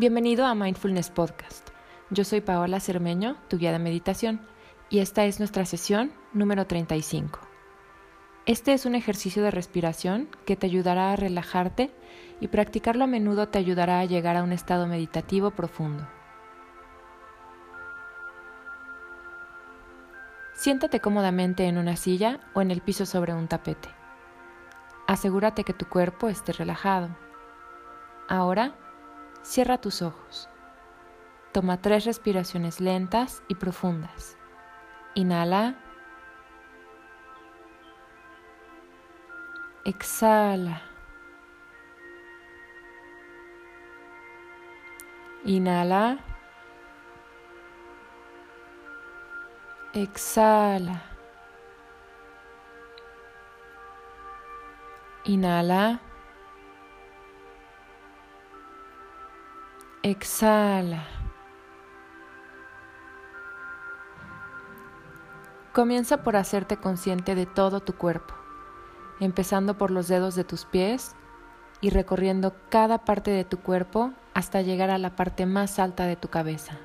Bienvenido a Mindfulness Podcast. Yo soy Paola Cermeño, tu guía de meditación, y esta es nuestra sesión número 35. Este es un ejercicio de respiración que te ayudará a relajarte y practicarlo a menudo te ayudará a llegar a un estado meditativo profundo. Siéntate cómodamente en una silla o en el piso sobre un tapete. Asegúrate que tu cuerpo esté relajado. Ahora Cierra tus ojos. Toma tres respiraciones lentas y profundas. Inhala. Exhala. Inhala. Exhala. Inhala. Exhala. Comienza por hacerte consciente de todo tu cuerpo, empezando por los dedos de tus pies y recorriendo cada parte de tu cuerpo hasta llegar a la parte más alta de tu cabeza.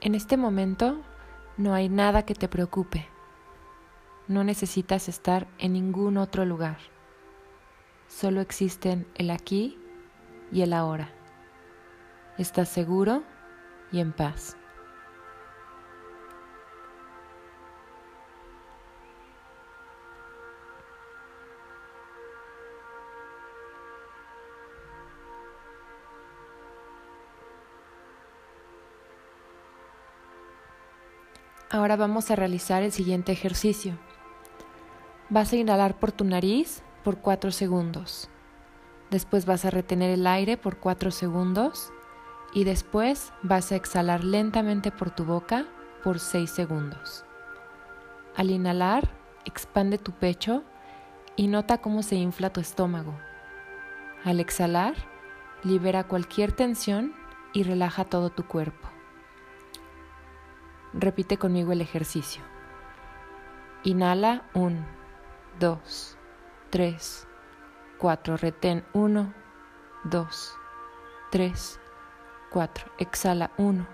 En este momento no hay nada que te preocupe. No necesitas estar en ningún otro lugar. Solo existen el aquí y el ahora. Estás seguro y en paz. Ahora vamos a realizar el siguiente ejercicio. Vas a inhalar por tu nariz por 4 segundos. Después vas a retener el aire por 4 segundos y después vas a exhalar lentamente por tu boca por 6 segundos. Al inhalar, expande tu pecho y nota cómo se infla tu estómago. Al exhalar, libera cualquier tensión y relaja todo tu cuerpo. Repite conmigo el ejercicio. Inhala 1, 2, 3, 4. Retén 1, 2, 3, 4. Exhala 1,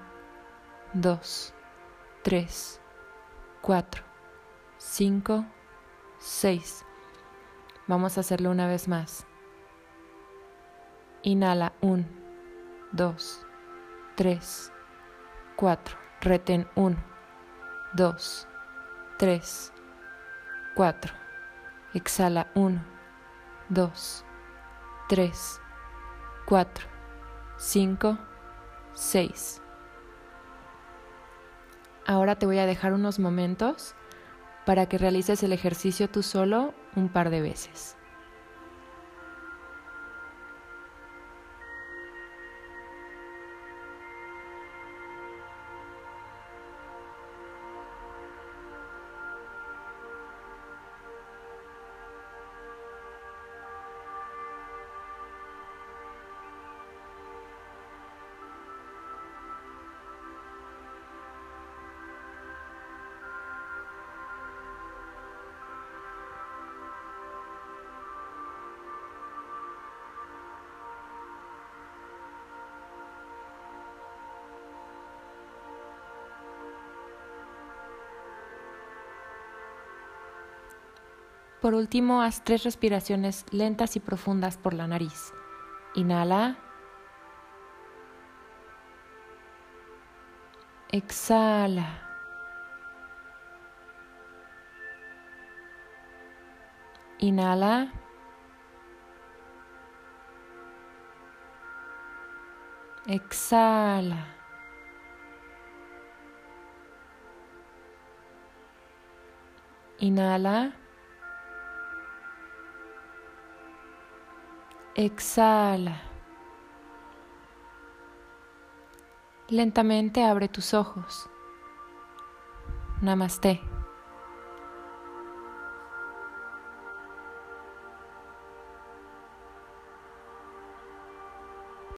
2, 3, 4, 5, 6. Vamos a hacerlo una vez más. Inhala 1, 2, 3, 4. Reten 1, 2, 3, 4. Exhala 1, 2, 3, 4, 5, 6. Ahora te voy a dejar unos momentos para que realices el ejercicio tú solo un par de veces. Por último, haz tres respiraciones lentas y profundas por la nariz. Inhala. Exhala. Inhala. Exhala. Inhala. Exhala. Lentamente abre tus ojos. Namaste.